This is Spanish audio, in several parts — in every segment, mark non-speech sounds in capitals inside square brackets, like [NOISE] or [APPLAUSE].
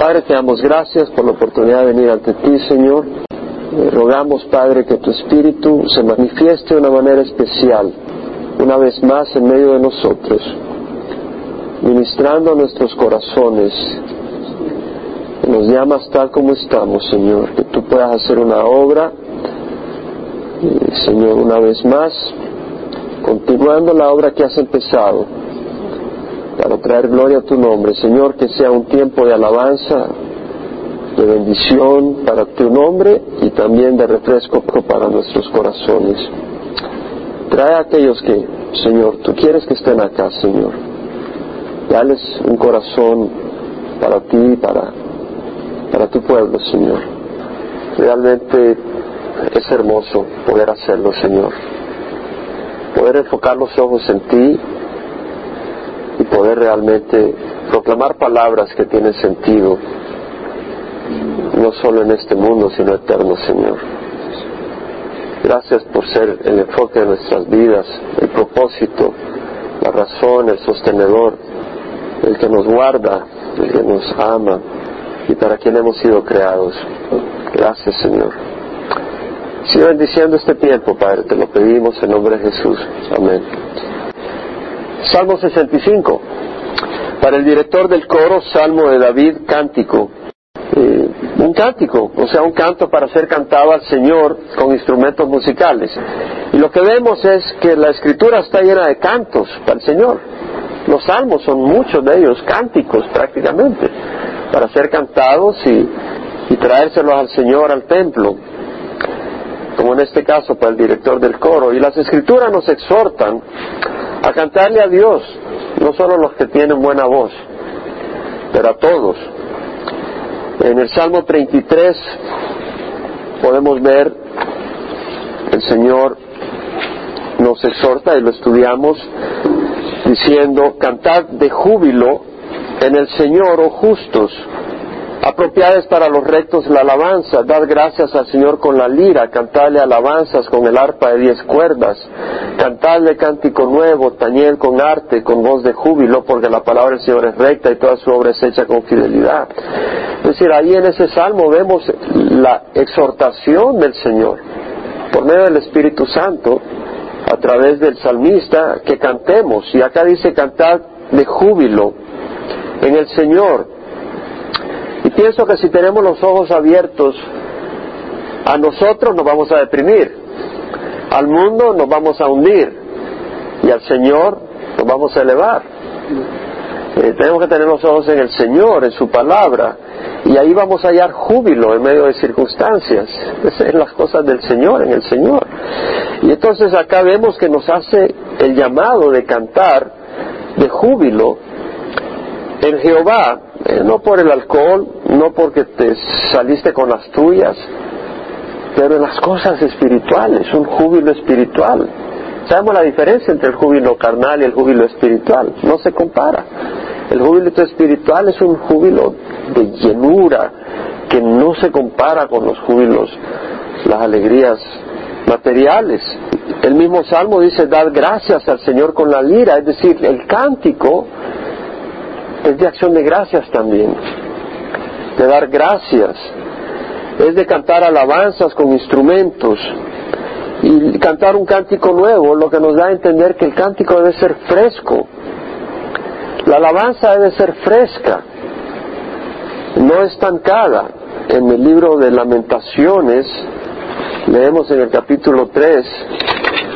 Padre, te damos gracias por la oportunidad de venir ante ti, Señor. Eh, rogamos, Padre, que tu Espíritu se manifieste de una manera especial, una vez más en medio de nosotros, ministrando a nuestros corazones. Nos llamas tal como estamos, Señor, que tú puedas hacer una obra, eh, Señor, una vez más, continuando la obra que has empezado para traer gloria a tu nombre. Señor, que sea un tiempo de alabanza, de bendición para tu nombre y también de refresco para nuestros corazones. Trae a aquellos que, Señor, tú quieres que estén acá, Señor. Dales un corazón para ti y para, para tu pueblo, Señor. Realmente es hermoso poder hacerlo, Señor. Poder enfocar los ojos en ti poder realmente proclamar palabras que tienen sentido, no solo en este mundo, sino eterno, Señor. Gracias por ser el enfoque de nuestras vidas, el propósito, la razón, el sostenedor, el que nos guarda, el que nos ama y para quien hemos sido creados. Gracias, Señor. Sigue bendiciendo este tiempo, Padre, te lo pedimos en nombre de Jesús. Amén. Salmo 65. Para el director del coro, Salmo de David, cántico. Eh, un cántico, o sea, un canto para ser cantado al Señor con instrumentos musicales. Y lo que vemos es que la escritura está llena de cantos para el Señor. Los salmos son muchos de ellos cánticos prácticamente, para ser cantados y, y traérselos al Señor al templo, como en este caso para el director del coro. Y las escrituras nos exhortan a cantarle a Dios, no solo los que tienen buena voz, pero a todos. En el Salmo 33 podemos ver el Señor nos exhorta y lo estudiamos diciendo, cantad de júbilo en el Señor, oh justos, Apropiadas para los rectos la alabanza, dad gracias al Señor con la lira, cantadle alabanzas con el arpa de diez cuerdas, cantadle cántico nuevo, tañel con arte, con voz de júbilo, porque la palabra del Señor es recta y toda su obra es hecha con fidelidad. Es decir, ahí en ese salmo vemos la exhortación del Señor por medio del Espíritu Santo a través del salmista que cantemos. Y acá dice cantad de júbilo en el Señor y pienso que si tenemos los ojos abiertos, a nosotros nos vamos a deprimir, al mundo nos vamos a hundir y al Señor nos vamos a elevar. Eh, tenemos que tener los ojos en el Señor, en su palabra, y ahí vamos a hallar júbilo en medio de circunstancias. [LAUGHS] Es en las cosas del Señor, en el Señor. Y entonces acá vemos que nos hace el llamado de cantar de júbilo en Jehová, eh, no por el alcohol, no porque te saliste con las tuyas, pero en las cosas espirituales, un júbilo espiritual. Sabemos la diferencia entre el júbilo carnal y el júbilo espiritual, no se compara. El júbilo espiritual es un júbilo de llenura que no se compara con los júbilos, las alegrías materiales. El mismo Salmo dice, dar gracias al Señor con la lira, es decir, el cántico es de acción de gracias también, de dar gracias, es de cantar alabanzas con instrumentos y cantar un cántico nuevo, lo que nos da a entender que el cántico debe ser fresco, la alabanza debe ser fresca, no estancada. En el libro de lamentaciones leemos en el capítulo 3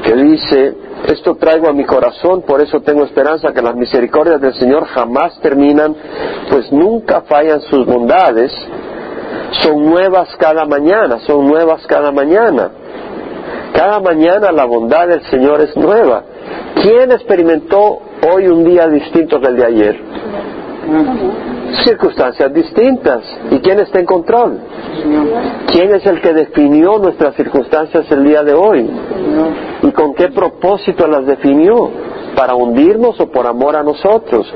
que dice, esto traigo a mi corazón, por eso tengo esperanza que las misericordias del Señor jamás terminan, pues nunca fallan sus bondades. Son nuevas cada mañana, son nuevas cada mañana. Cada mañana la bondad del Señor es nueva. ¿Quién experimentó hoy un día distinto del de ayer? circunstancias distintas. ¿Y quién está en control? ¿Quién es el que definió nuestras circunstancias el día de hoy? ¿Y con qué propósito las definió? ¿Para hundirnos o por amor a nosotros?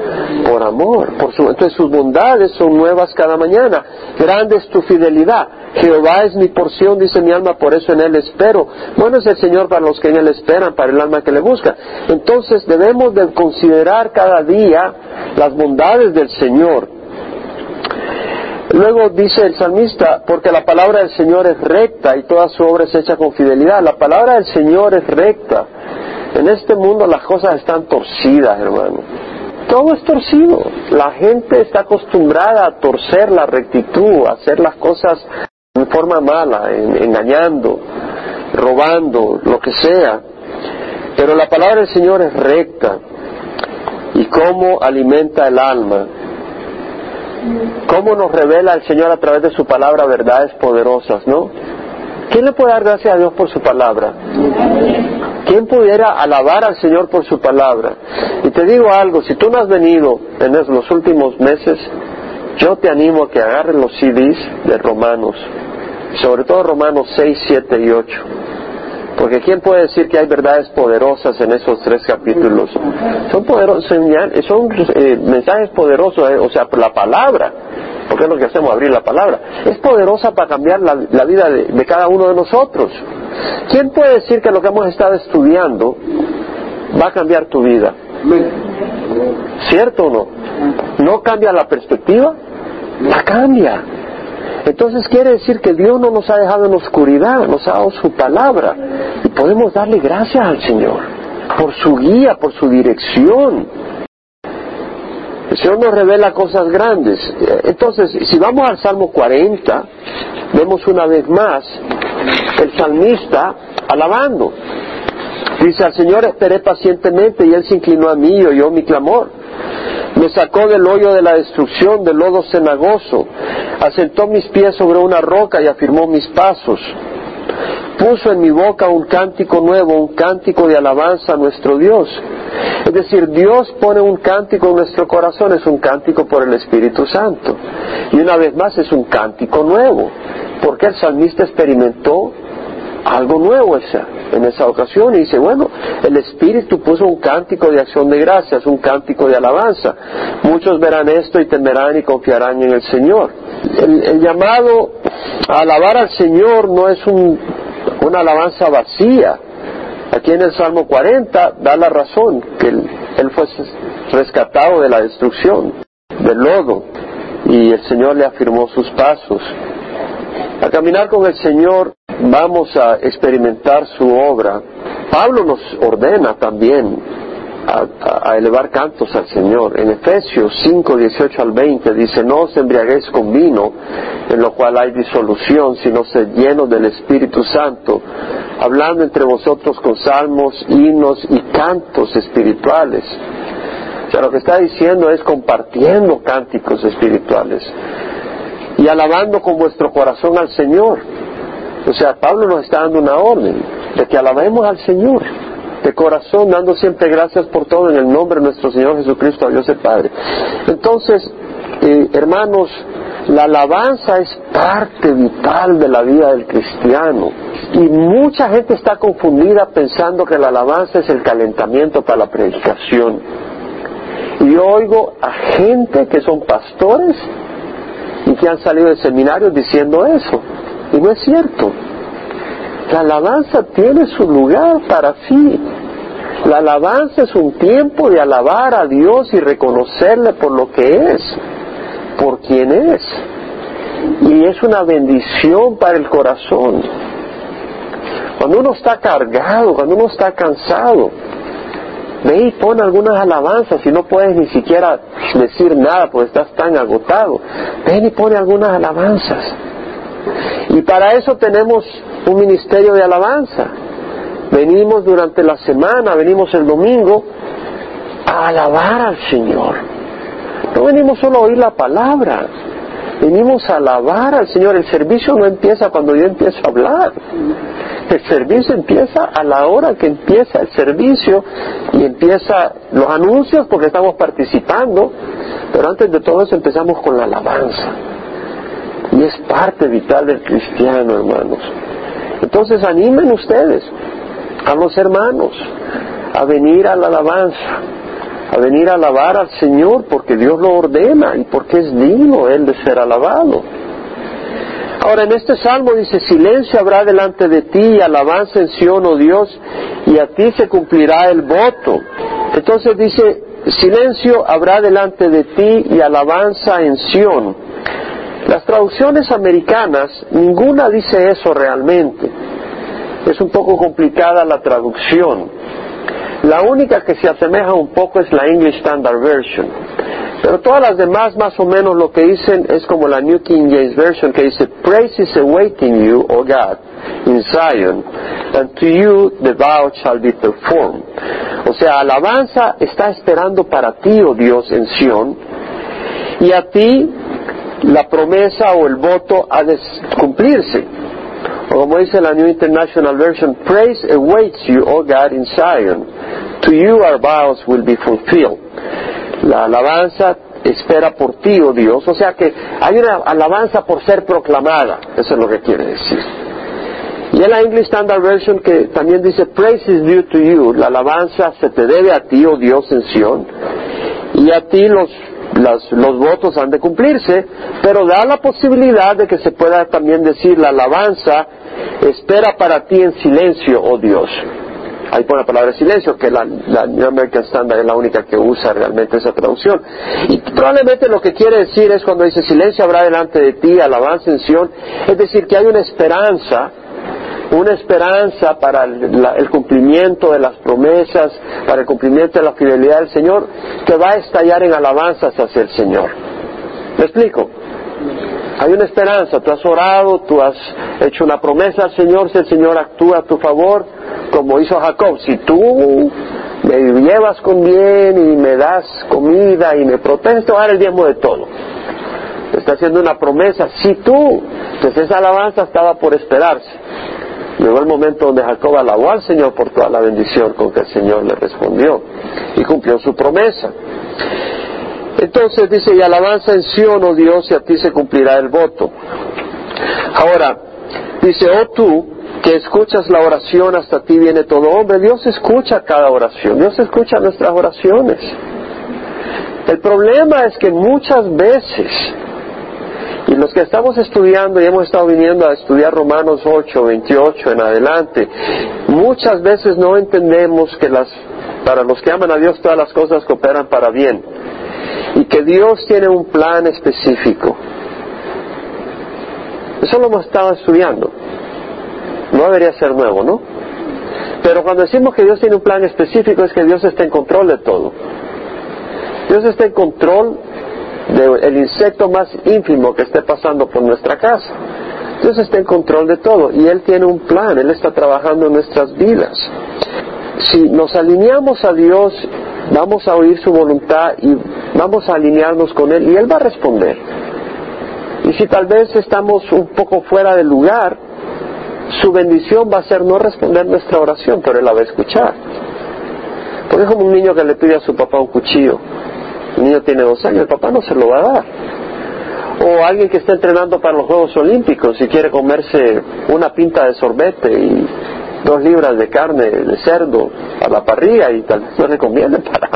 Por amor. Por su, entonces sus bondades son nuevas cada mañana. Grande es tu fidelidad. Jehová es mi porción, dice mi alma, por eso en Él espero. Bueno es el Señor para los que en Él esperan, para el alma que le busca. Entonces debemos de considerar cada día las bondades del Señor Luego dice el salmista, porque la palabra del Señor es recta y toda su obra es hecha con fidelidad. La palabra del Señor es recta. En este mundo las cosas están torcidas, hermano. Todo es torcido. La gente está acostumbrada a torcer la rectitud, a hacer las cosas de forma mala, engañando, robando, lo que sea. Pero la palabra del Señor es recta. Y cómo alimenta el alma. Cómo nos revela el Señor a través de su palabra verdades poderosas, ¿no? ¿Quién le puede dar gracias a Dios por su palabra? ¿Quién pudiera alabar al Señor por su palabra? Y te digo algo, si tú no has venido en los últimos meses, yo te animo a que agarres los CDs de Romanos, sobre todo Romanos 6, 7 y 8. Porque ¿quién puede decir que hay verdades poderosas en esos tres capítulos? Son, poderosos, son eh, mensajes poderosos, eh, o sea, la palabra porque es lo que hacemos, abrir la palabra, es poderosa para cambiar la, vida de, cada uno de nosotros. ¿Quién puede decir que lo que hemos estado estudiando va a cambiar tu vida? ¿Cierto o no? ¿No cambia la perspectiva? La cambia. Entonces quiere decir que Dios no nos ha dejado en oscuridad, nos ha dado su palabra y podemos darle gracias al Señor por su guía, por su dirección. El Señor nos revela cosas grandes. Entonces, si vamos al Salmo 40, vemos una vez más el salmista alabando. Dice, al Señor esperé pacientemente y Él se inclinó a mí y oyó mi clamor. Me sacó del hoyo de la destrucción, del lodo cenagoso. Asentó mis pies sobre una roca y afirmó mis pasos puso en mi boca un cántico nuevo, un cántico de alabanza a nuestro Dios. Es decir, Dios pone un cántico en nuestro corazón, es un cántico por el Espíritu Santo. Y una vez más es un cántico nuevo, porque el salmista experimentó algo nuevo esa, en esa ocasión y dice, bueno, el Espíritu puso un cántico de acción de gracias, un cántico de alabanza. Muchos verán esto y temerán y confiarán en el Señor. el llamado a alabar al Señor no es un una alabanza vacía. Aquí en el Salmo 40 da la razón que él, fue rescatado de la destrucción, del lodo, y el Señor le afirmó sus pasos. A caminar con el Señor vamos a experimentar su obra. Pablo nos ordena también a, elevar cantos al Señor. En Efesios 5, 18 al 20 dice, no os embriaguéis con vino, en lo cual hay disolución, sino sed llenos del Espíritu Santo, hablando entre vosotros con salmos, himnos y cantos espirituales. O sea, lo que está diciendo es compartiendo cánticos espirituales y alabando con vuestro corazón al Señor. O sea, Pablo nos está dando una orden de que alabemos al Señor de corazón, dando siempre gracias por todo en el nombre de nuestro Señor Jesucristo, a Dios el Padre. Entonces, eh, hermanos, la alabanza es parte vital de la vida del cristiano. Y mucha gente está confundida pensando que la alabanza es el calentamiento para la predicación. Y yo oigo a gente que son pastores y que han salido de seminarios diciendo eso. Y no es cierto. La alabanza tiene su lugar para sí. La alabanza es un tiempo de alabar a Dios y reconocerle por lo que es, por quien es. Y es una bendición para el corazón. Cuando uno está cargado, cuando uno está cansado, ve y pon algunas alabanzas y no puedes ni siquiera decir nada porque estás tan agotado. Ven y pone algunas alabanzas. Y para eso tenemos un ministerio de alabanza. Venimos durante la semana, venimos el domingo a alabar al Señor. No venimos solo a oír la palabra, venimos a alabar al Señor. El servicio no empieza cuando yo empiezo a hablar. El servicio empieza a la hora que empieza el servicio y empieza los anuncios porque estamos participando, pero antes de todo eso empezamos con la alabanza. Y es parte vital del cristiano, hermanos. Entonces animen ustedes a los hermanos a venir a la alabanza, a venir a alabar al Señor porque Dios lo ordena y porque es digno Él de ser alabado. Ahora en este salmo dice, silencio habrá delante de ti y alabanza en Sion, oh Dios, y a ti se cumplirá el voto. Entonces dice, silencio habrá delante de ti y alabanza en Sion. Las traducciones americanas, ninguna dice eso realmente. Es un poco complicada la traducción. La única que se asemeja un poco es la English Standard Version. Pero todas las demás más o menos lo que dicen es como la New King James Version que dice, Praise is awaiting you, O God, in Zion, and to you the vow shall be performed. O sea, alabanza está esperando para ti, oh Dios, en Sion, y a ti la promesa o el voto ha de cumplirse. O como dice la New International Version, Praise awaits you, O God, in Zion. To you our vows will be fulfilled. La alabanza espera por ti, oh Dios. O sea que hay una alabanza por ser proclamada. Eso es lo que quiere decir. Y en la English Standard Version que también dice, Praise is due to you. La alabanza se te debe a ti, oh Dios, en Sion. Y a ti los los votos han de cumplirse, pero da la posibilidad de que se pueda también decir la alabanza espera para ti en silencio, oh Dios. Ahí pone la palabra silencio, que la, la New American Standard es la única que usa realmente esa traducción. Y probablemente lo que quiere decir es cuando dice silencio habrá delante de ti, alabanza en Sion, es decir, que hay una esperanza una esperanza para el, cumplimiento de las promesas, para el cumplimiento de la fidelidad del Señor, que va a estallar en alabanzas hacia el Señor. ¿Me explico? Hay una esperanza, tú has orado, tú has hecho una promesa al Señor, si el Señor actúa a tu favor, como hizo Jacob, si tú me llevas con bien y me das comida y me proteges, te voy a dar el diezmo de todo. está haciendo una promesa, si tú, entonces esa alabanza estaba por esperarse. Llegó el momento donde Jacob alabó al Señor por toda la bendición con que el Señor le respondió y cumplió su promesa. Entonces dice, y alabanza en Sion, oh Dios, y a ti se cumplirá el voto. Ahora, dice, oh tú, que escuchas la oración, hasta ti viene todo hombre. Dios escucha cada oración, Dios escucha nuestras oraciones. El problema es que muchas veces los que estamos estudiando y hemos estado viniendo a estudiar Romanos 8, 28 en adelante, muchas veces no entendemos que las, para los que aman a Dios todas las cosas cooperan para bien y que Dios tiene un plan específico. Eso lo hemos estado estudiando. No debería ser nuevo, ¿no? Pero cuando decimos que Dios tiene un plan específico es que Dios está en control de todo. Dios está en control del insecto más ínfimo que esté pasando por nuestra casa. Dios está en control de todo y Él tiene un plan, Él está trabajando en nuestras vidas. Si nos alineamos a Dios, vamos a oír su voluntad y vamos a alinearnos con Él y Él va a responder. Y si tal vez estamos un poco fuera del lugar, su bendición va a ser no responder nuestra oración, pero Él la va a escuchar. Porque es como un niño que le pide a su papá un cuchillo. El niño tiene dos años, el papá no se lo va a dar. O alguien que está entrenando para los Juegos Olímpicos y quiere comerse una pinta de sorbete y dos libras de carne de cerdo a la parrilla y tal vez no le conviene [LAUGHS] para,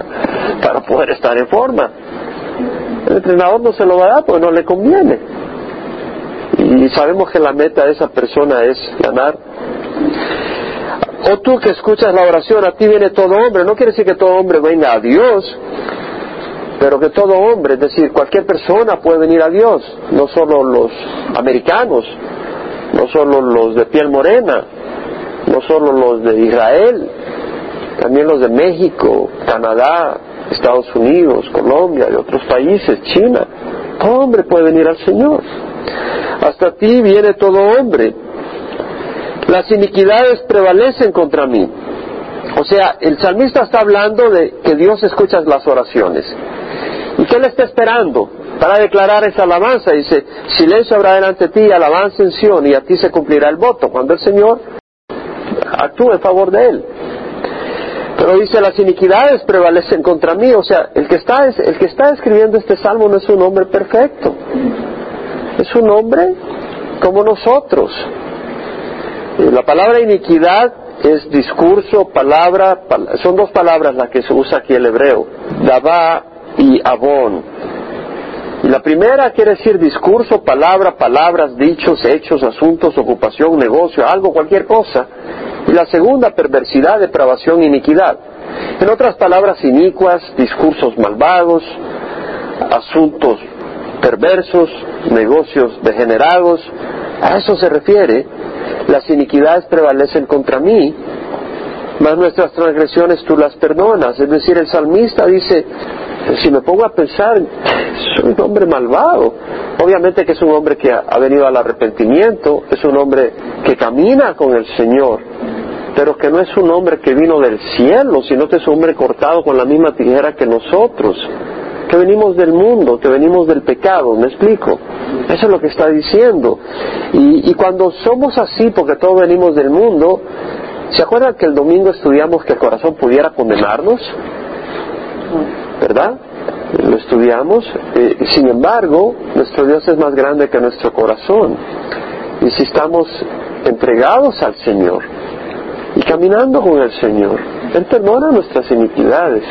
para poder estar en forma. El entrenador no se lo va a dar porque no le conviene. Y sabemos que la meta de esa persona es ganar. O tú que escuchas la oración, a ti viene todo hombre. No quiere decir que todo hombre venga a Dios, pero que todo hombre, es decir, cualquier persona puede venir a Dios, no solo los americanos, no solo los de piel morena, no solo los de Israel, también los de México, Canadá, Estados Unidos, Colombia y otros países, China. Todo hombre puede venir al Señor. Hasta ti viene todo hombre. Las iniquidades prevalecen contra mí. O sea, el salmista está hablando de que Dios escucha las oraciones. ¿Y qué le está esperando? Para declarar esa alabanza, dice, silencio habrá delante de ti, alabanza en Sion, y a ti se cumplirá el voto, cuando el Señor actúe en favor de él. Pero dice, las iniquidades prevalecen contra mí, o sea, el que está, el que está escribiendo este salmo no es un hombre perfecto, es un hombre como nosotros. La palabra iniquidad es discurso, palabra, son dos palabras las que se usa aquí el hebreo. Dabá y Abón. Y la primera quiere decir discurso, palabra, palabras, dichos, hechos, asuntos, ocupación, negocio, algo, cualquier cosa. Y la segunda, perversidad, depravación, iniquidad. En otras palabras, inicuas, discursos malvados, asuntos perversos, negocios degenerados, a eso se refiere. Las iniquidades prevalecen contra mí, mas nuestras transgresiones tú las perdonas. Es decir, el salmista dice, si me pongo a pensar, soy un hombre malvado. Obviamente que es un hombre que ha venido al arrepentimiento, es un hombre que camina con el Señor, pero que no es un hombre que vino del cielo, sino que es un hombre cortado con la misma tijera que nosotros, que venimos del mundo, que venimos del pecado, ¿me explico? Eso es lo que está diciendo. Y, y cuando somos así, porque todos venimos del mundo, ¿se acuerdan que el domingo estudiamos que el corazón pudiera condenarnos? ¿Verdad? Lo estudiamos. Eh, sin embargo, nuestro Dios es más grande que nuestro corazón. Y si estamos entregados al Señor, y caminando con el Señor. Él perdona nuestras iniquidades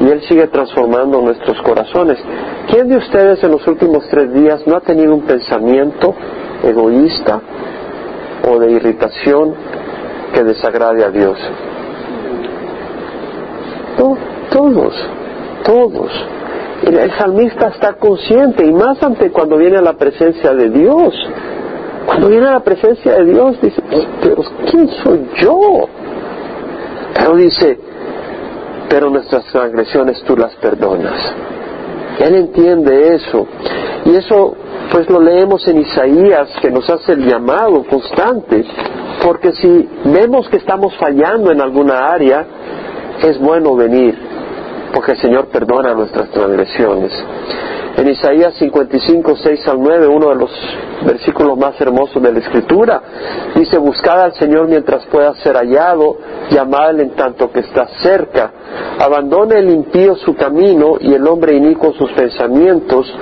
y Él sigue transformando nuestros corazones. ¿Quién de ustedes en los últimos tres días no ha tenido un pensamiento egoísta o de irritación que desagrade a Dios? todos, todos. El salmista está consciente y más ante cuando viene a la presencia de Dios. Cuando viene a la presencia de Dios, dice, pero ¿quién soy yo? Pero dice, pero nuestras transgresiones tú las perdonas. Él entiende eso. Y eso, pues lo leemos en Isaías, que nos hace el llamado constante, porque si vemos que estamos fallando en alguna área, es bueno venir, porque el Señor perdona nuestras transgresiones. En Isaías 55, 6 al 9, uno de los versículos más hermosos de la Escritura, dice, buscad al Señor mientras pueda ser hallado, llamadle en tanto que está cerca, abandone el impío su camino y el hombre inicuo sus pensamientos,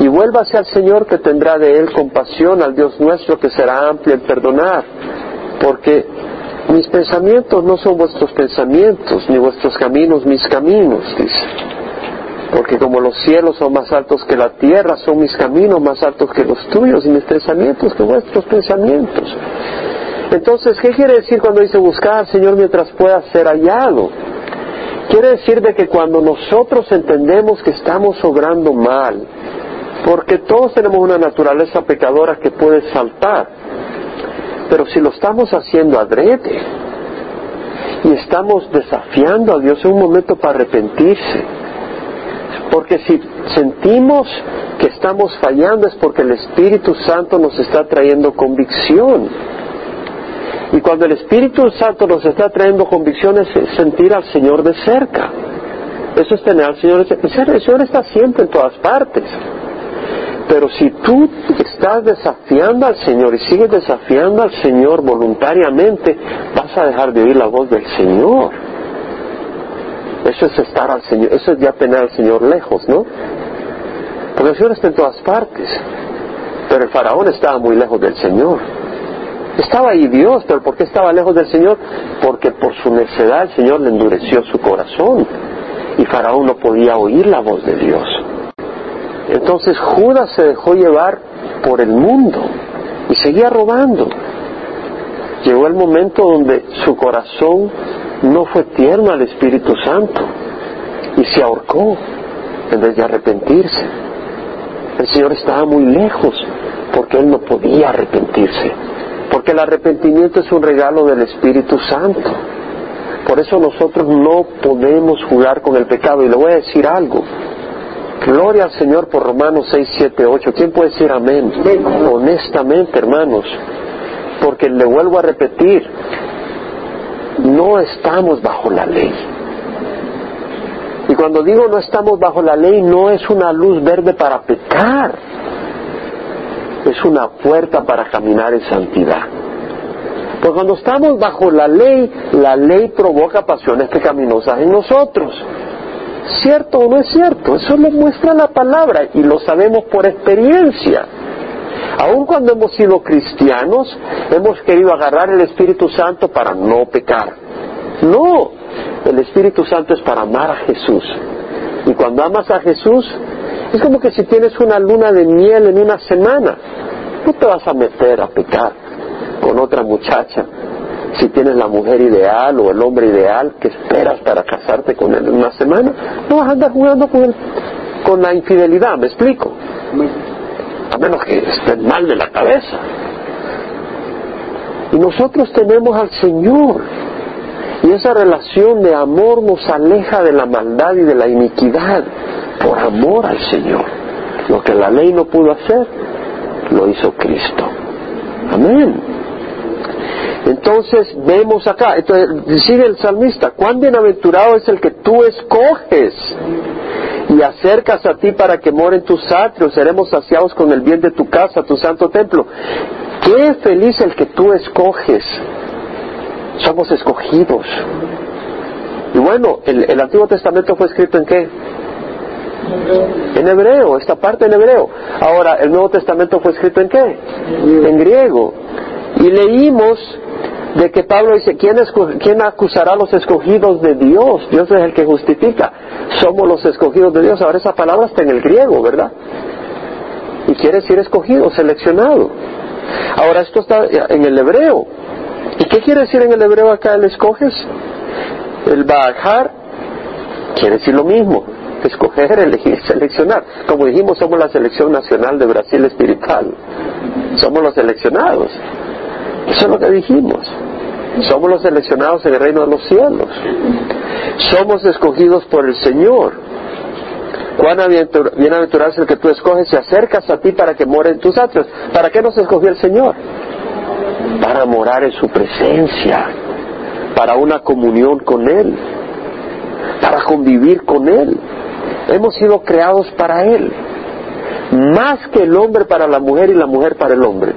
y vuélvase al Señor que tendrá de él compasión, al Dios nuestro que será amplio en perdonar, porque mis pensamientos no son vuestros pensamientos, ni vuestros caminos mis caminos, dice porque como los cielos son más altos que la tierra, son mis caminos más altos que los tuyos y mis pensamientos que vuestros pensamientos. Entonces, ¿qué quiere decir cuando dice buscar al Señor mientras pueda ser hallado? Quiere decir de que cuando nosotros entendemos que estamos obrando mal, porque todos tenemos una naturaleza pecadora que puede saltar, pero si lo estamos haciendo adrede y estamos desafiando a Dios en un momento para arrepentirse, porque si sentimos que estamos fallando es porque el Espíritu Santo nos está trayendo convicción. Y cuando el Espíritu Santo nos está trayendo convicción es sentir al Señor de cerca. Eso es tener al Señor de cerca. El Señor está siempre en todas partes. Pero si tú estás desafiando al Señor y sigues desafiando al Señor voluntariamente, vas a dejar de oír la voz del Señor. Eso es estar al Señor, eso es ya tener al Señor lejos, ¿no? Porque el Señor está en todas partes. Pero el faraón estaba muy lejos del Señor. Estaba ahí Dios, pero ¿por qué estaba lejos del Señor? Porque por su necedad el Señor le endureció su corazón. Y Faraón no podía oír la voz de Dios. Entonces Judas se dejó llevar por el mundo y seguía robando. Llegó el momento donde su corazón no fue tierno al Espíritu Santo y se ahorcó en vez de arrepentirse. El Señor estaba muy lejos porque Él no podía arrepentirse, porque el arrepentimiento es un regalo del Espíritu Santo. Por eso nosotros no podemos jugar con el pecado. Y le voy a decir algo. Gloria al Señor por Romanos 6, 7, 8. ¿Quién puede decir amén? Honestamente, hermanos. Porque le vuelvo a repetir, no estamos bajo la ley. Y cuando digo no estamos bajo la ley, no es una luz verde para pecar, es una puerta para caminar en santidad. Porque cuando estamos bajo la ley, la ley provoca pasiones pecaminosas en nosotros. ¿Cierto o no es cierto? Eso lo muestra la palabra y lo sabemos por experiencia. Aun cuando hemos sido cristianos, hemos querido agarrar el Espíritu Santo para no pecar. No, el Espíritu Santo es para amar a Jesús. Y cuando amas a Jesús, es como que si tienes una luna de miel en una semana, no te vas a meter a pecar con otra muchacha. Si tienes la mujer ideal o el hombre ideal que esperas para casarte con él en una semana, no vas a andar jugando con, con la infidelidad, ¿me explico? A menos que estén mal de la cabeza. Y nosotros tenemos al Señor. Y esa relación de amor nos aleja de la maldad y de la iniquidad por amor al Señor. Lo que la ley no pudo hacer, lo hizo Cristo. Amén. Entonces vemos acá, entonces sigue el salmista, cuán bienaventurado es el que tú escoges y acercas a ti para que moren tus atrios, seremos saciados con el bien de tu casa, tu santo templo. Qué feliz el que tú escoges. Somos escogidos. Y bueno, el, el Antiguo Testamento fue escrito en qué? En hebreo, esta parte en hebreo. Ahora, el Nuevo Testamento fue escrito en qué? En griego. Y leímos de que Pablo dice, ¿quién, ¿quién acusará a los escogidos de Dios? Dios es el que justifica. Somos los escogidos de Dios. Ahora esa palabra está en el griego, ¿verdad? Y quiere decir escogido, seleccionado. Ahora esto está en el hebreo. ¿Y qué quiere decir en el hebreo acá el escoges? El bajar quiere decir lo mismo. Escoger, [LAUGHS] elegir, seleccionar. Como dijimos, somos la selección nacional de Brasil espiritual. Somos los seleccionados. Eso es lo que dijimos. Somos los seleccionados en el reino de los cielos. Somos escogidos por el Señor. Cuán bienaventurado es el que tú escoges y acercas a ti para que more en tus atrios. ¿Para qué nos escogió el Señor? Para morar en su presencia, para una comunión con Él, para convivir con Él. Hemos sido creados para Él, más que el hombre para la mujer y la mujer para el hombre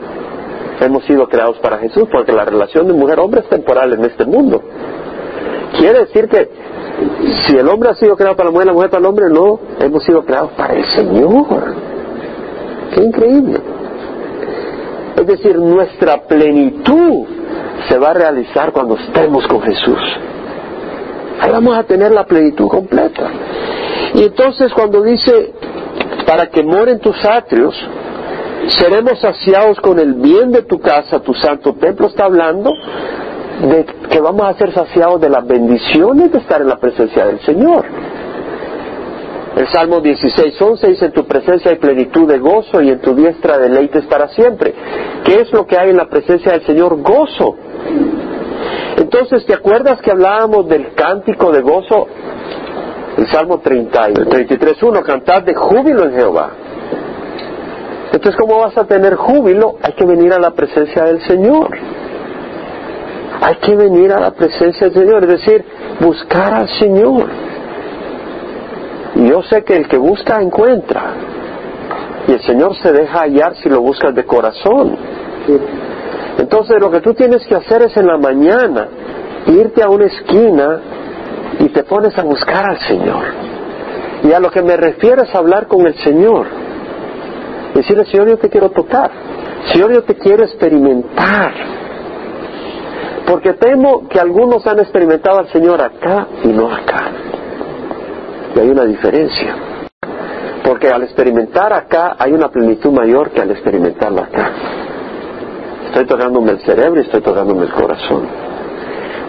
hemos sido creados para Jesús, porque la relación de mujer-hombre es temporal en este mundo. Quiere decir que si el hombre ha sido creado para la mujer, la mujer para el hombre, no, hemos sido creados para el Señor. Qué increíble. Es decir, nuestra plenitud se va a realizar cuando estemos con Jesús. Ahí vamos a tener la plenitud completa. Y entonces cuando dice, para que moren tus atrios, seremos saciados con el bien de tu casa, tu santo templo está hablando de que vamos a ser saciados de las bendiciones de estar en la presencia del Señor. El Salmo 16, 11 dice, en tu presencia hay plenitud de gozo y en tu diestra deleites para siempre. ¿Qué es lo que hay en la presencia del Señor? Gozo. Entonces, ¿te acuerdas que hablábamos del cántico de gozo? El Salmo 30, 33, 1, cantad de júbilo en Jehová. Entonces, ¿cómo vas a tener júbilo? Hay que venir a la presencia del Señor. Hay que venir a la presencia del Señor, es decir, buscar al Señor. Y yo sé que el que busca encuentra. Y el Señor se deja hallar si lo buscas de corazón. Entonces lo que tú tienes que hacer es en la mañana irte a una esquina y te pones a buscar al Señor. Y a lo que me refiero es hablar con el Señor. Decirle, Señor, yo te quiero tocar. Señor, yo te quiero experimentar. Porque temo que algunos han experimentado al Señor acá y no acá. Y hay una diferencia. Porque al experimentar acá hay una plenitud mayor que al experimentarlo acá. Estoy tocándome el cerebro y estoy tocándome el corazón.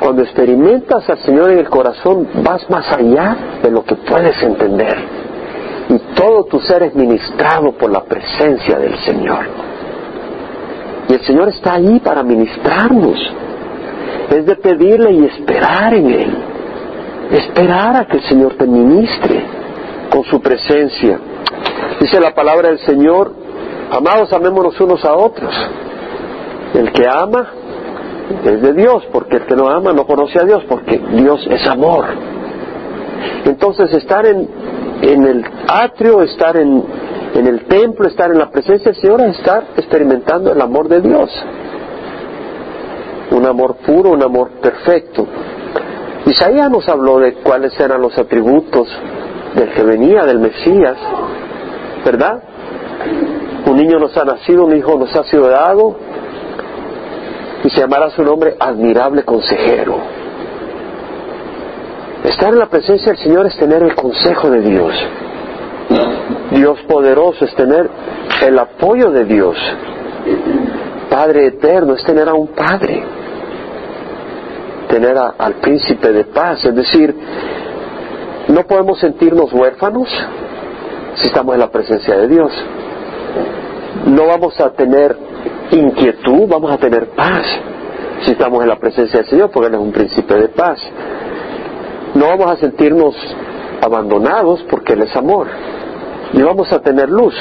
Cuando experimentas al Señor en el corazón, vas más allá de lo que puedes entender y todo tu ser es ministrado por la presencia del Señor. Y el Señor está ahí para ministrarnos. Es de pedirle y esperar en Él. Esperar a que el Señor te ministre con su presencia. Dice la palabra del Señor, amados, amémonos unos a otros. El que ama es de Dios, porque el que no ama no conoce a Dios, porque Dios es amor. Entonces estar en en el atrio, estar en, el templo, estar en la presencia del Señor, es estar experimentando el amor de Dios. Un amor puro, un amor perfecto. Isaías nos habló de cuáles eran los atributos del que venía, del Mesías, ¿verdad? Un niño nos ha nacido, un hijo nos ha sido dado, y se llamará su nombre admirable consejero Estar en la presencia del Señor es tener el consejo de Dios. Dios poderoso es tener el apoyo de Dios. Padre eterno es tener a un Padre. Tener al príncipe de paz. Es decir, no podemos sentirnos huérfanos si estamos en la presencia de Dios. no vamos a tener inquietud, vamos a tener paz si estamos en la presencia del Señor, porque Él es un príncipe de paz. No vamos a sentirnos abandonados porque Él es amor. Y vamos a tener luz.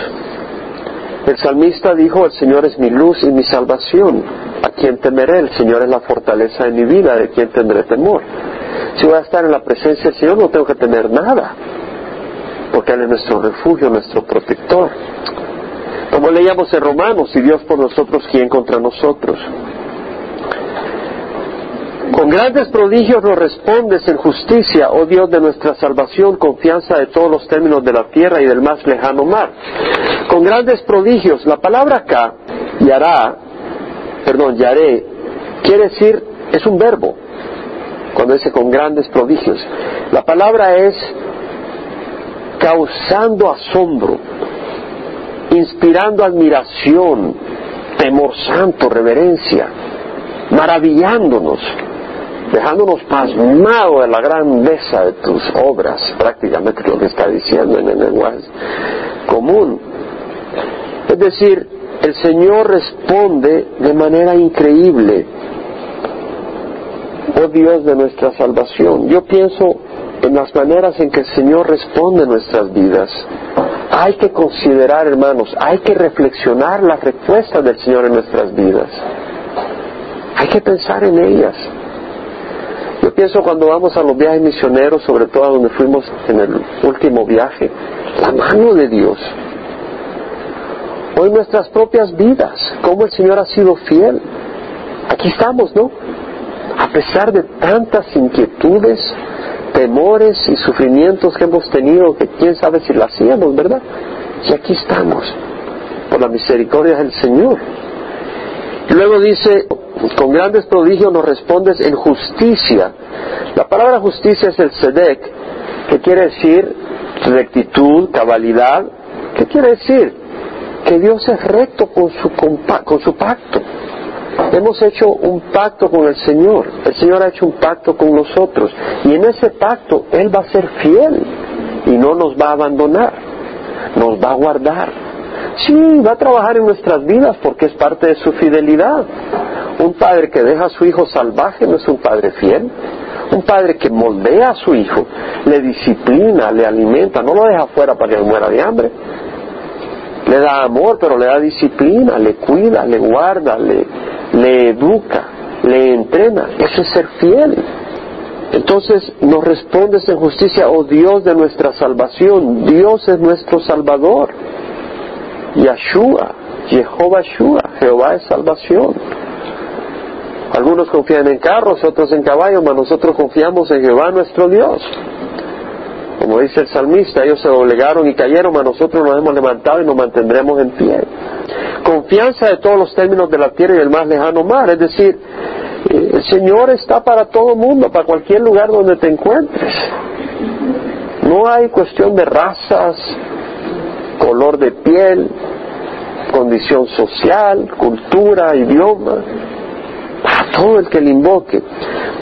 El salmista dijo, el Señor es mi luz y mi salvación. ¿A quién temeré? El Señor es la fortaleza de mi vida, ¿de quién tendré temor? Si voy a estar en la presencia del Señor no tengo que temer nada, porque Él es nuestro refugio, nuestro protector. Como leíamos en Romanos, si Dios por nosotros, ¿quién contra nosotros? Con grandes prodigios nos respondes en justicia, oh Dios de nuestra salvación, confianza de todos los términos de la tierra y del más lejano mar. Con grandes prodigios, la palabra acá, yará, perdón, yaré, quiere decir, es un verbo, cuando dice con grandes prodigios. La palabra es causando asombro, inspirando admiración, temor santo, reverencia, maravillándonos, dejándonos pasmados de la grandeza de tus obras, prácticamente lo que está diciendo en el lenguaje común. Es decir, el Señor responde de manera increíble, oh Dios de nuestra salvación. Yo pienso en las maneras en que el Señor responde en nuestras vidas. Hay que considerar, hermanos, hay que reflexionar las respuestas del Señor en nuestras vidas. Hay que pensar en ellas. Pienso cuando vamos a los viajes misioneros, sobre todo a donde fuimos en el último viaje, la mano de Dios. Hoy nuestras propias vidas, cómo el Señor ha sido fiel. Aquí estamos, ¿no? A pesar de tantas inquietudes, temores y sufrimientos que hemos tenido, que quién sabe si lo hacíamos, ¿verdad? Y aquí estamos, por la misericordia del Señor. Luego dice, con grandes prodigios nos respondes en justicia. La palabra justicia es el sedek, que quiere decir rectitud, cabalidad. ¿Qué quiere decir? Que Dios es recto con su, con su pacto. Hemos hecho un pacto con el Señor. El Señor ha hecho un pacto con nosotros. Y en ese pacto Él va a ser fiel y no nos va a abandonar. Nos va a guardar. Sí, va a trabajar en nuestras vidas porque es parte de su fidelidad. Un padre que deja a su hijo salvaje no es un padre fiel. Un padre que moldea a su hijo, le disciplina, le alimenta, no lo deja fuera para que muera de hambre. Le da amor, pero le da disciplina, le cuida, le guarda, le, educa, le entrena. Eso es ser fiel. Entonces nos respondes en justicia, oh Dios de nuestra salvación. Dios es nuestro Salvador. Yahshua, Jehová Shua, Jehová es salvación. Algunos confían en carros, otros en caballos, pero nosotros confiamos en Jehová nuestro Dios. Como dice el salmista, ellos se doblegaron y cayeron, mas nosotros nos hemos levantado y nos mantendremos en pie. Confianza de todos los términos de la tierra y del más lejano mar, es decir, eh, el Señor está para todo mundo, para cualquier lugar donde te encuentres. No hay cuestión de razas, color de piel, condición social, cultura, idioma todo el que le invoque.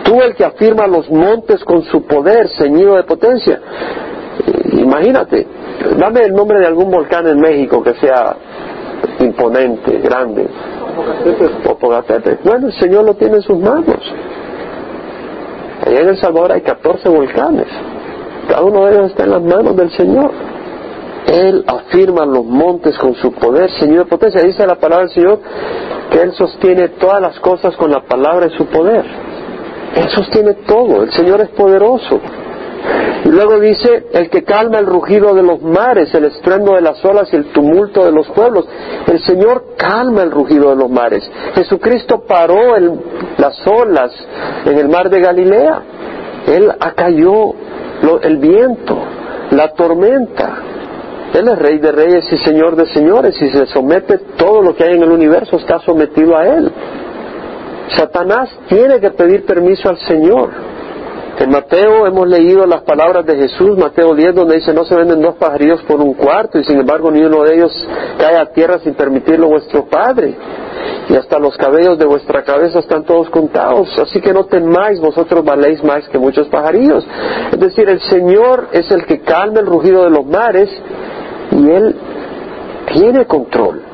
Tú el que afirma los montes con su poder, ceñido de potencia. Imagínate, dame el nombre de algún volcán en México que sea imponente, grande. Popocatépetl. Bueno, el Señor lo tiene en sus manos. Allá en El Salvador hay 14 volcanes. Cada uno de ellos está en las manos del Señor. Él afirma los montes con su poder, Señor de potencia. Dice la palabra del Señor que Él sostiene todas las cosas con la palabra de su poder. Él sostiene todo. El Señor es poderoso. Y luego dice, el que calma el rugido de los mares, el estruendo de las olas y el tumulto de los pueblos. El Señor calma el rugido de los mares. Jesucristo paró las olas en el mar de Galilea. Él acalló el viento, la tormenta. Él es rey de reyes y señor de señores y se somete todo lo que hay en el universo está sometido a Él. Satanás tiene que pedir permiso al Señor. En Mateo hemos leído las palabras de Jesús, Mateo 10, donde dice, no se venden dos pajarillos por un cuarto y sin embargo ni uno de ellos cae a tierra sin permitirlo vuestro Padre. Y hasta los cabellos de vuestra cabeza están todos contados. Así que no temáis, vosotros valéis más que muchos pajarillos. Es decir, el Señor es el que calma el rugido de los mares y Él tiene control.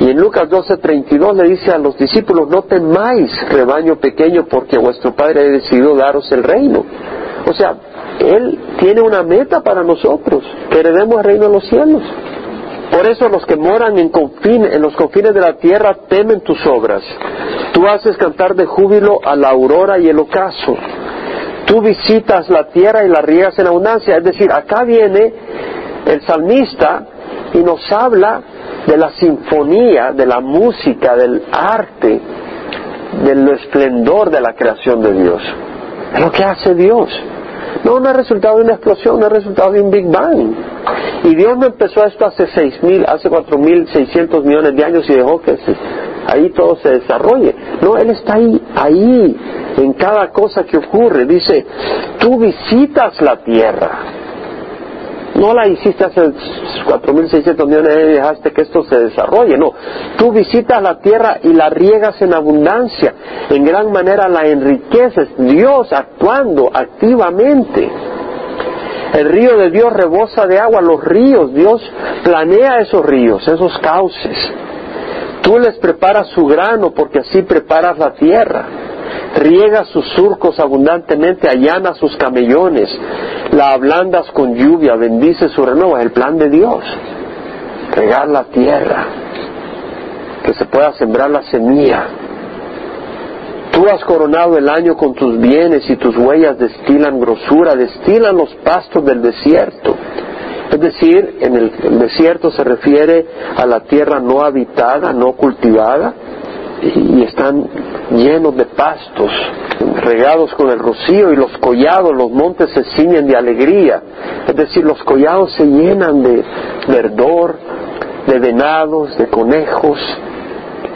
Y en Lucas 12:32 le dice a los discípulos, no temáis, rebaño pequeño, porque vuestro Padre ha decidido daros el reino. O sea, Él tiene una meta para nosotros, que heredemos el reino de los cielos. Por eso los que moran en, en los confines de la tierra temen tus obras. Tú haces cantar de júbilo a la aurora y el ocaso. Tú visitas la tierra y la riegas en abundancia. Es decir, acá viene el salmista y nos habla de la sinfonía, de la música, del arte, del esplendor de la creación de Dios. Es lo que hace Dios. No, no es resultado de una explosión, no es resultado de un Big Bang. Y Dios no empezó esto hace seis mil, hace cuatro mil seiscientos millones de años y dejó que ahí todo se desarrolle. No, Él está ahí, ahí, en cada cosa que ocurre. Dice, tú visitas la tierra. No la hiciste hace 4.600 millones de años y dejaste que esto se desarrolle. No, tú visitas la tierra y la riegas en abundancia. En gran manera la enriqueces. Dios actuando activamente. El río de Dios rebosa de agua, los ríos, Dios planea esos ríos, esos cauces. Tú les preparas su grano porque así preparas la tierra. Riega sus surcos abundantemente, allana sus camellones, la ablandas con lluvia, bendice su renovo. Es el plan de Dios. Regar la tierra, que se pueda sembrar la semilla. Tú has coronado el año con tus bienes y tus huellas destilan grosura, destilan los pastos del desierto. Es decir, en el, desierto se refiere a la tierra no habitada, no cultivada, y están llenos de pastos, regados con el rocío y los collados, los montes se ciñen de alegría. Es decir, los collados se llenan de verdor, de venados, de conejos,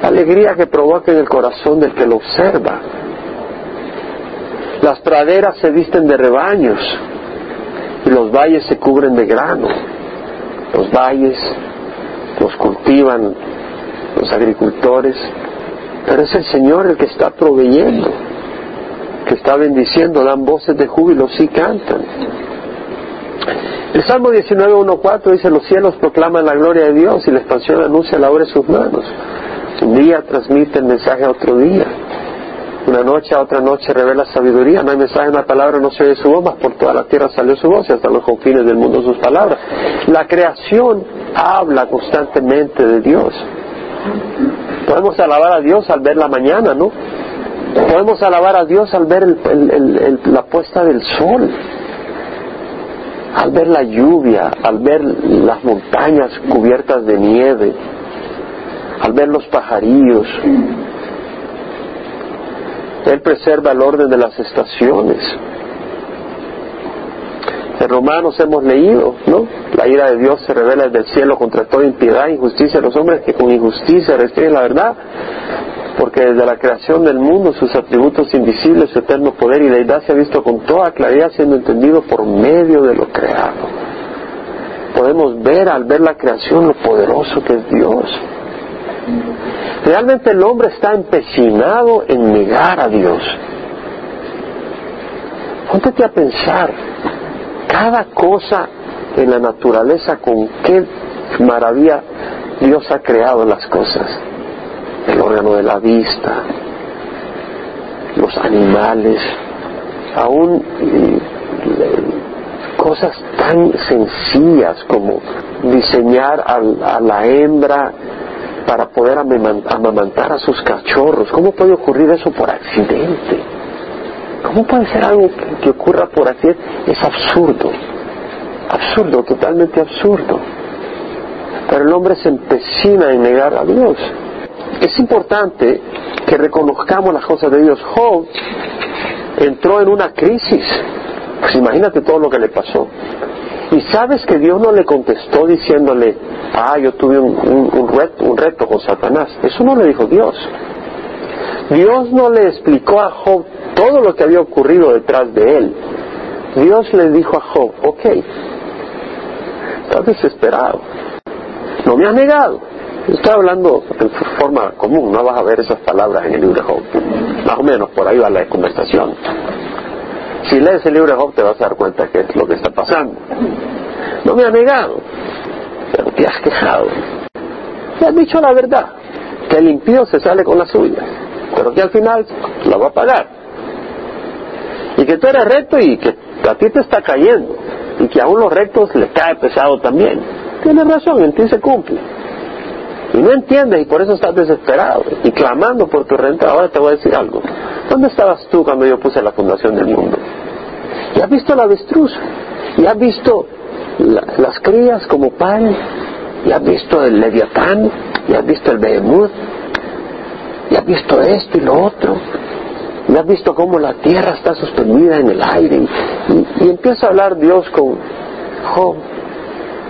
alegría que provoca en el corazón del que lo observa. Las praderas se visten de rebaños y los valles se cubren de grano. Los valles los cultivan los agricultores, pero es el Señor el que está proveyendo, que está bendiciendo, dan voces de júbilo, sí cantan. El Salmo 19.1.4 dice, los cielos proclaman la gloria de Dios y la expansión anuncia la obra de sus manos. Un día transmite el mensaje a otro día. Una noche a otra noche revela sabiduría. No hay mensaje en la palabra, no se oye su voz, mas por toda la tierra salió su voz y hasta los confines del mundo sus palabras. La creación habla constantemente de Dios. Podemos alabar a Dios al ver la mañana, ¿no? Podemos alabar a Dios al ver la puesta del sol, al ver la lluvia, al ver las montañas cubiertas de nieve, al ver los pajarillos. Él preserva el orden de las estaciones. En Romanos hemos leído, ¿no? La ira de Dios se revela desde el cielo contra toda impiedad e injusticia de los hombres que con injusticia restringen la verdad, porque desde la creación del mundo sus atributos invisibles, su eterno poder y deidad se ha visto con toda claridad siendo entendido por medio de lo creado. Podemos ver al ver la creación lo poderoso que es Dios. Realmente el hombre está empecinado en negar a Dios. Póntete a pensar, cada cosa en la naturaleza con qué maravilla Dios ha creado las cosas. El órgano de la vista, los animales, aún eh, cosas tan sencillas como diseñar a, la hembra para poder amamantar a sus cachorros. ¿Cómo puede ocurrir eso por accidente? ¿Cómo puede ser algo que, ocurra por accidente? Es absurdo absurdo, totalmente absurdo. Pero el hombre se empecina en negar a Dios. Es importante que reconozcamos las cosas de Dios. Job entró en una crisis. Pues imagínate todo lo que le pasó. Y sabes que Dios no le contestó diciéndole, ah, yo tuve un, reto, un reto con Satanás. Eso no le dijo Dios. Dios no le explicó a Job todo lo que había ocurrido detrás de él. Dios le dijo a Job, ok, estás desesperado. No me has negado. Estoy hablando en forma común, no vas a ver esas palabras en el libro de Job. Más o menos por ahí va la conversación. Si lees el libro de Job te vas a dar cuenta que es lo que está pasando. No me has negado, pero te has quejado. Te has dicho la verdad. que el impío se sale con la suya, pero que al final la va a pagar. Y que tú eres recto y que a ti te está cayendo, y que a unos rectos le cae pesado también. Tienes razón, en ti se cumple. Y no entiendes y por eso estás desesperado y clamando por tu renta. Ahora te voy a decir algo. ¿Dónde estabas tú cuando yo puse la fundación del mundo? ¿Y has visto la avestruz? ¿Y has visto las crías como pan? ¿Y has visto el leviatán? ¿Y has visto el behemoth? ¿Y has visto esto y lo otro? ¿Y has visto cómo la tierra está suspendida en el aire? Y, empieza a hablar Dios con Job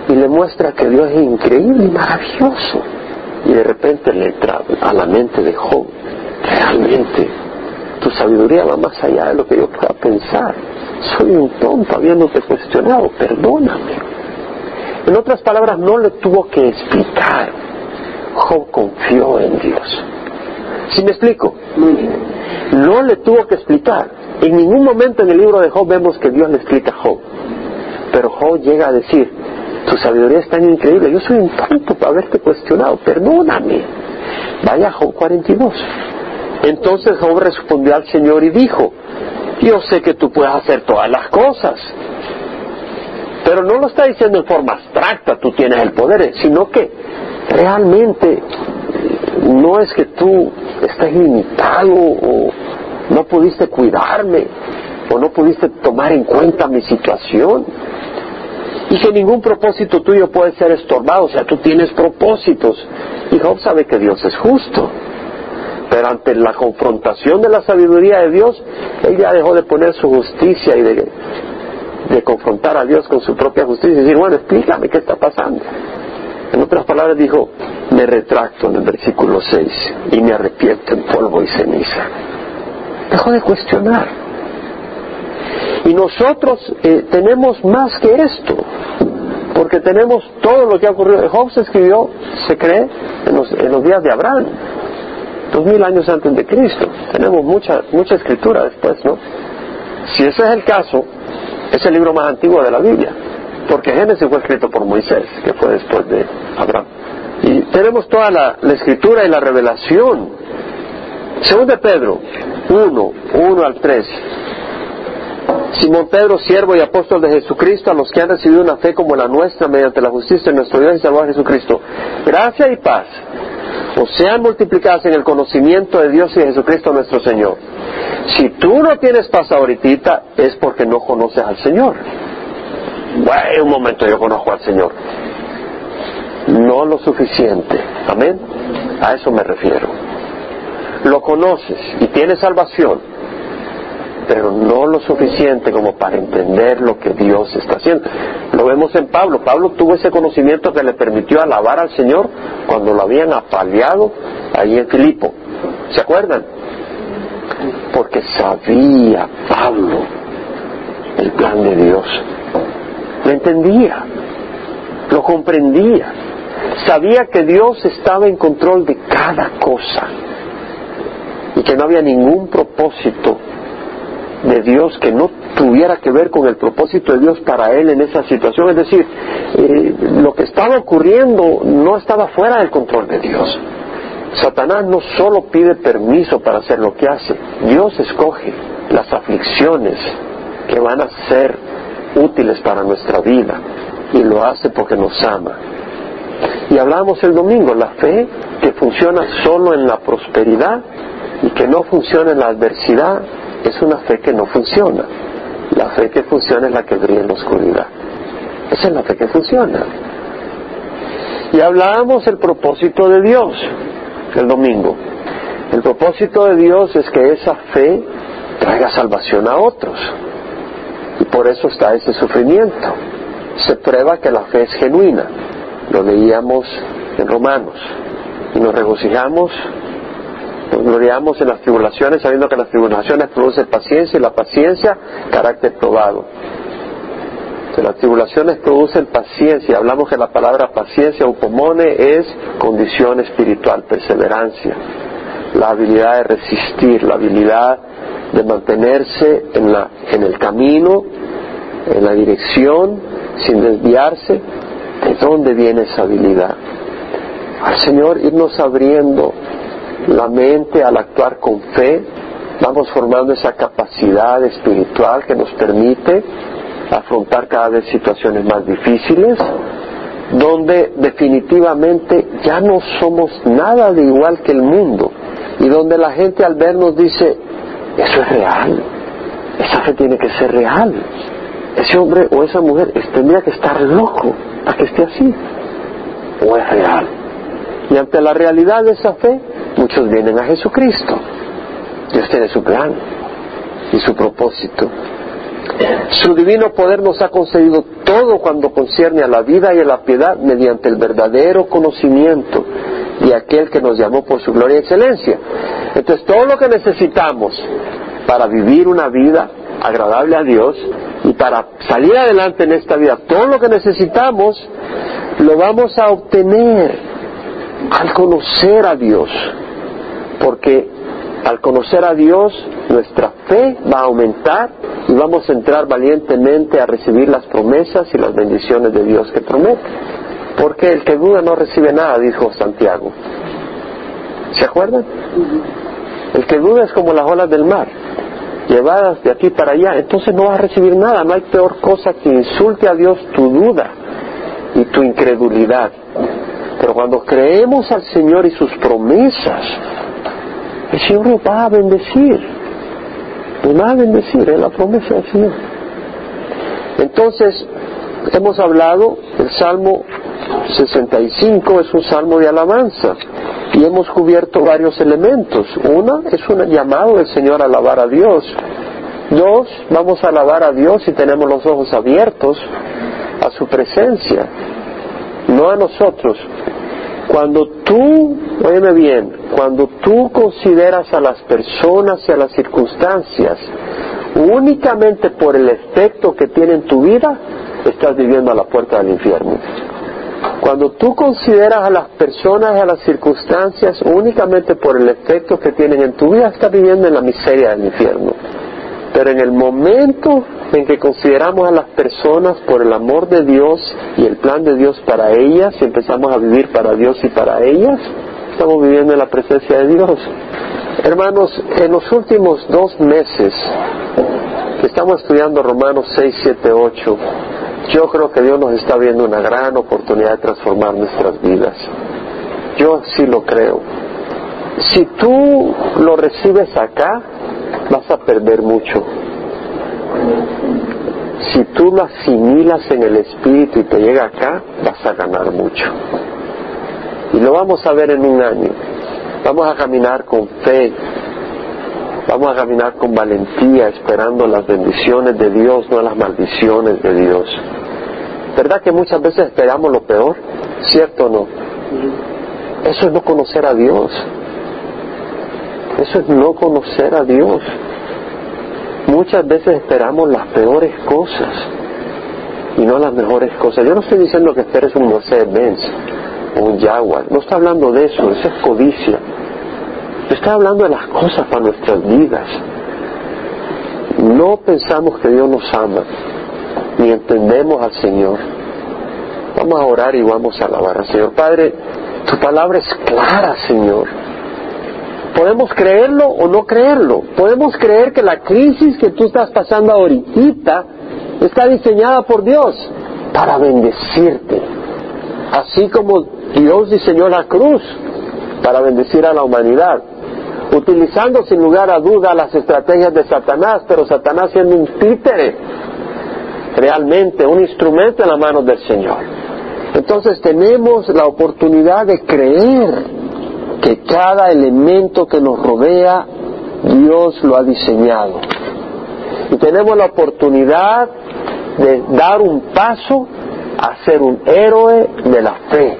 y le muestra que Dios es increíble y maravilloso. Y de repente le entra a la mente de Job, realmente tu sabiduría va más allá de lo que yo pueda pensar. Soy un tonto habiéndote cuestionado, perdóname. En otras palabras, no le tuvo que explicar. Job confió en Dios. ¿Sí me explico? No le tuvo que explicar. En ningún momento en el libro de Job vemos que Dios le explica a Job. Pero Job llega a decir, tu sabiduría es tan increíble, yo soy un tonto para haberte cuestionado, perdóname. Vaya Job 42. Entonces Job respondió al Señor y dijo, yo sé que tú puedes hacer todas las cosas. Pero no lo está diciendo en forma abstracta, tú tienes el poder, sino que realmente no es que tú estés limitado o no pudiste cuidarme o no pudiste tomar en cuenta mi situación y que ningún propósito tuyo puede ser estorbado, o sea, tú tienes propósitos. Y Job sabe que Dios es justo. Pero ante la confrontación de la sabiduría de Dios, él ya dejó de poner su justicia y de, de confrontar a Dios con su propia justicia y decir, bueno, explícame qué está pasando. En otras palabras dijo, me retracto en el versículo 6 y me arrepiento en polvo y ceniza. Dejó de cuestionar. Y nosotros eh, tenemos más que esto, porque tenemos todo lo que ha ocurrido. Job se escribió, se cree, en los, días de Abraham, dos mil años antes de Cristo. Tenemos mucha, mucha escritura después, ¿no? Si ese es el caso, es el libro más antiguo de la Biblia, porque Génesis fue escrito por Moisés, que fue después de Abraham. Y tenemos toda la, escritura y la revelación. Según de Pedro 1, 1 al 3, Simón Pedro, siervo y apóstol de Jesucristo, a los que han recibido una fe como la nuestra mediante la justicia de nuestro Dios y Salvador Jesucristo. Gracia y paz o sean multiplicadas en el conocimiento de Dios y de Jesucristo nuestro Señor. Si tú no tienes paz ahorita, es porque no conoces al Señor. Un momento yo conozco al Señor. No lo suficiente. Amén. A eso me refiero. Lo conoces y tienes salvación pero no lo suficiente como para entender lo que Dios está haciendo. Lo vemos en Pablo. Pablo tuvo ese conocimiento que le permitió alabar al Señor cuando lo habían apaleado ahí en Filipo. ¿Se acuerdan? Porque sabía Pablo el plan de Dios. Lo entendía, lo comprendía. Sabía que Dios estaba en control de cada cosa y que no había ningún propósito de Dios que no tuviera que ver con el propósito de Dios para él en esa situación. Es decir, eh, lo que estaba ocurriendo no estaba fuera del control de Dios. Satanás no solo pide permiso para hacer lo que hace, Dios escoge las aflicciones que van a ser útiles para nuestra vida y lo hace porque nos ama. Y hablábamos el domingo, la fe que funciona solo en la prosperidad y que no funciona en la adversidad es una fe que no funciona. La fe que funciona es la que brilla en la oscuridad. Esa es la fe que funciona. Y hablábamos del propósito de Dios el domingo. El propósito de Dios es que esa fe traiga salvación a otros. Y por eso está ese sufrimiento. Se prueba que la fe es genuina. Lo leíamos en Romanos. Y nos regocijamos nos gloriamos en las tribulaciones sabiendo que las tribulaciones producen paciencia y la paciencia carácter probado. Que las tribulaciones producen paciencia. Hablamos que la palabra paciencia, upomone, es condición espiritual, perseverancia. La habilidad de resistir, la habilidad de mantenerse en, la, en el camino, en la dirección, sin desviarse. ¿De dónde viene esa habilidad? al Señor irnos abriendo la mente al actuar con fe, vamos formando esa capacidad espiritual que nos permite afrontar cada vez situaciones más difíciles, donde definitivamente ya no somos nada de igual que el mundo y donde la gente al vernos dice, eso es real, esa fe tiene que ser real, ese hombre o esa mujer tendría que estar loco para que esté así, o es real. Y ante la realidad de esa fe, muchos vienen a Jesucristo. Dios tiene su plan y su propósito. Su divino poder nos ha concedido todo cuando concierne a la vida y a la piedad mediante el verdadero conocimiento y aquel que nos llamó por su gloria y excelencia. Entonces todo lo que necesitamos para vivir una vida agradable a Dios y para salir adelante en esta vida, todo lo que necesitamos lo vamos a obtener al conocer a Dios. Porque al conocer a Dios, nuestra fe va a aumentar y vamos a entrar valientemente a recibir las promesas y las bendiciones de Dios que promete. Porque el que duda no recibe nada, dijo Santiago. ¿Se acuerdan? El que duda es como las olas del mar, llevadas de aquí para allá, entonces no vas a recibir nada. No hay peor cosa que insulte a Dios tu duda y tu incredulidad. Pero cuando creemos al Señor y sus promesas, el Señor nos va a bendecir. Nos va a bendecir, es la promesa del Señor. Entonces, hemos hablado, el Salmo 65 es un salmo de alabanza y hemos cubierto varios elementos. Una es un llamado del Señor a alabar a Dios. Dos, vamos a alabar a Dios y tenemos los ojos abiertos a su presencia, no a nosotros. Cuando tú, óyeme bien, cuando tú consideras a las personas y a las circunstancias únicamente por el efecto que tiene en tu vida, estás viviendo a la puerta del infierno. Cuando tú consideras a las personas y a las circunstancias únicamente por el efecto que tienen en tu vida, estás viviendo en la miseria del infierno. Pero en el momento en que consideramos a las personas por el amor de Dios y el plan de Dios para ellas y empezamos a vivir para Dios y para ellas, estamos viviendo en la presencia de Dios. Hermanos, en los últimos dos meses que estamos estudiando Romanos 6, 7, 8, yo creo que Dios nos está viendo una gran oportunidad de transformar nuestras vidas. Yo sí lo creo. Si tú lo recibes acá, vas a perder mucho. Si tú lo asimilas en el espíritu y te llega acá, vas a ganar mucho. Y lo vamos a ver en un año. Vamos a caminar con fe. Vamos a caminar con valentía, esperando las bendiciones de Dios, no las maldiciones de Dios. ¿Verdad que muchas veces esperamos lo peor? ¿Cierto o no? Eso es no conocer a Dios. Eso es no conocer a Dios. Muchas veces esperamos las peores cosas y no las mejores cosas. Yo no estoy diciendo que esperes un Mercedes-Benz o un Jaguar. No está hablando de eso. Eso es codicia. Está hablando de las cosas para nuestras vidas. No pensamos que Dios nos ama, ni entendemos al Señor. Vamos a orar y vamos a alabar al Señor. Padre, tu palabra es clara, Señor. Podemos creerlo o no creerlo. Podemos creer que la crisis que tú estás pasando ahorita está diseñada por Dios para bendecirte. Así como Dios diseñó la cruz para bendecir a la humanidad, utilizando sin lugar a duda las estrategias de Satanás, pero Satanás siendo un títere, realmente un instrumento en las manos del Señor. Entonces tenemos la oportunidad de creer que cada elemento que nos rodea Dios lo ha diseñado. Y tenemos la oportunidad de dar un paso a ser un héroe de la fe,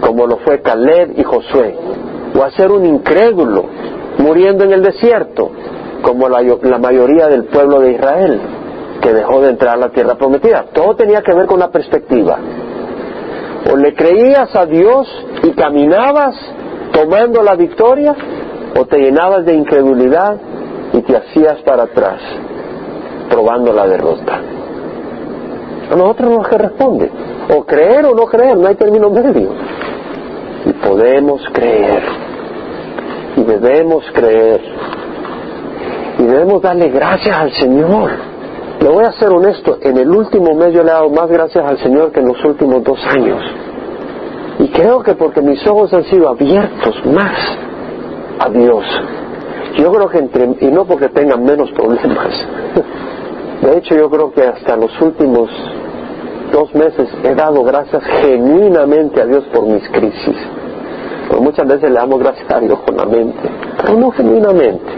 como lo fue Caleb y Josué, o a ser un incrédulo muriendo en el desierto, como la, mayoría del pueblo de Israel, que dejó de entrar a la tierra prometida. Todo tenía que ver con la perspectiva. O le creías a Dios y caminabas tomando la victoria o te llenabas de incredulidad y te hacías para atrás, probando la derrota. A nosotros no que responde, o creer o no creer, no hay término medio. Y podemos creer. Debemos creer. Y debemos darle gracias al Señor. Le voy a ser honesto, en el último mes yo le he dado más gracias al Señor que en los últimos dos años. Y creo que porque mis ojos han sido abiertos más a Dios. Yo creo que entre, y no porque tengan menos problemas. [LAUGHS] De hecho, yo creo que hasta los últimos dos meses he dado gracias genuinamente a Dios por mis crisis. Porque muchas veces le damos gracias a Dios con la mente, pero no genuinamente.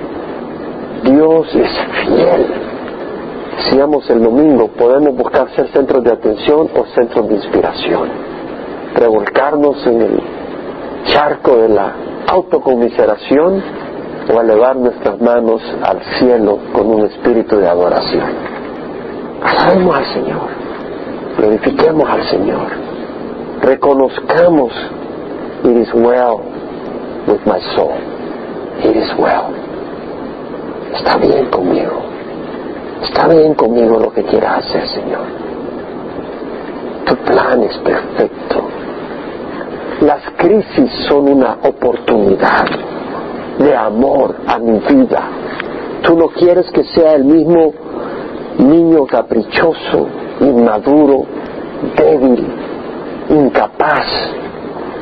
Dios es fiel. Decíamos el domingo, podemos buscar ser centros de atención o centros de inspiración. Revolcarnos en el charco de la autocomiseración o elevar nuestras manos al cielo con un espíritu de adoración. Alabemos al Señor, glorifiquemos al Señor, reconozcamos, it is well with my soul, it is well. Está bien conmigo, está bien conmigo lo que quieras hacer, Señor. Tu plan es perfecto. Las crisis son una oportunidad de amor a mi vida. Tú no quieres que sea el mismo niño caprichoso, inmaduro, débil, incapaz.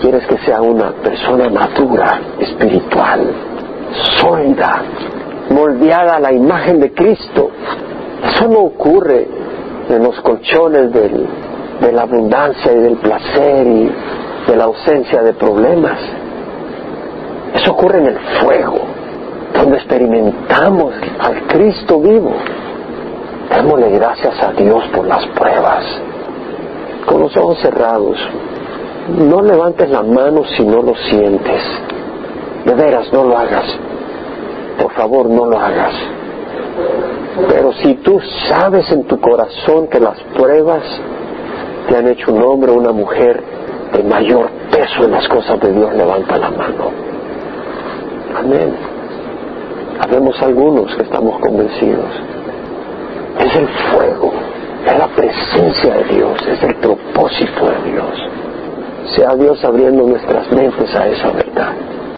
Quieres que sea una persona madura, espiritual, sólida, moldeada a la imagen de Cristo. Eso no ocurre en los colchones de la abundancia y del placer y de la ausencia de problemas. Eso ocurre en el fuego, donde experimentamos al Cristo vivo. Démosle gracias a Dios por las pruebas. Con los ojos cerrados, no levantes la mano si no lo sientes. De veras, no lo hagas. Por favor, no lo hagas. Pero si tú sabes en tu corazón que las pruebas te han hecho un hombre o una mujer de mayor peso en las cosas de Dios, levanta la mano. Amén. Habemos algunos que estamos convencidos. Es el fuego, es la presencia de Dios, es el propósito de Dios. Sea Dios abriendo nuestras mentes a esa verdad.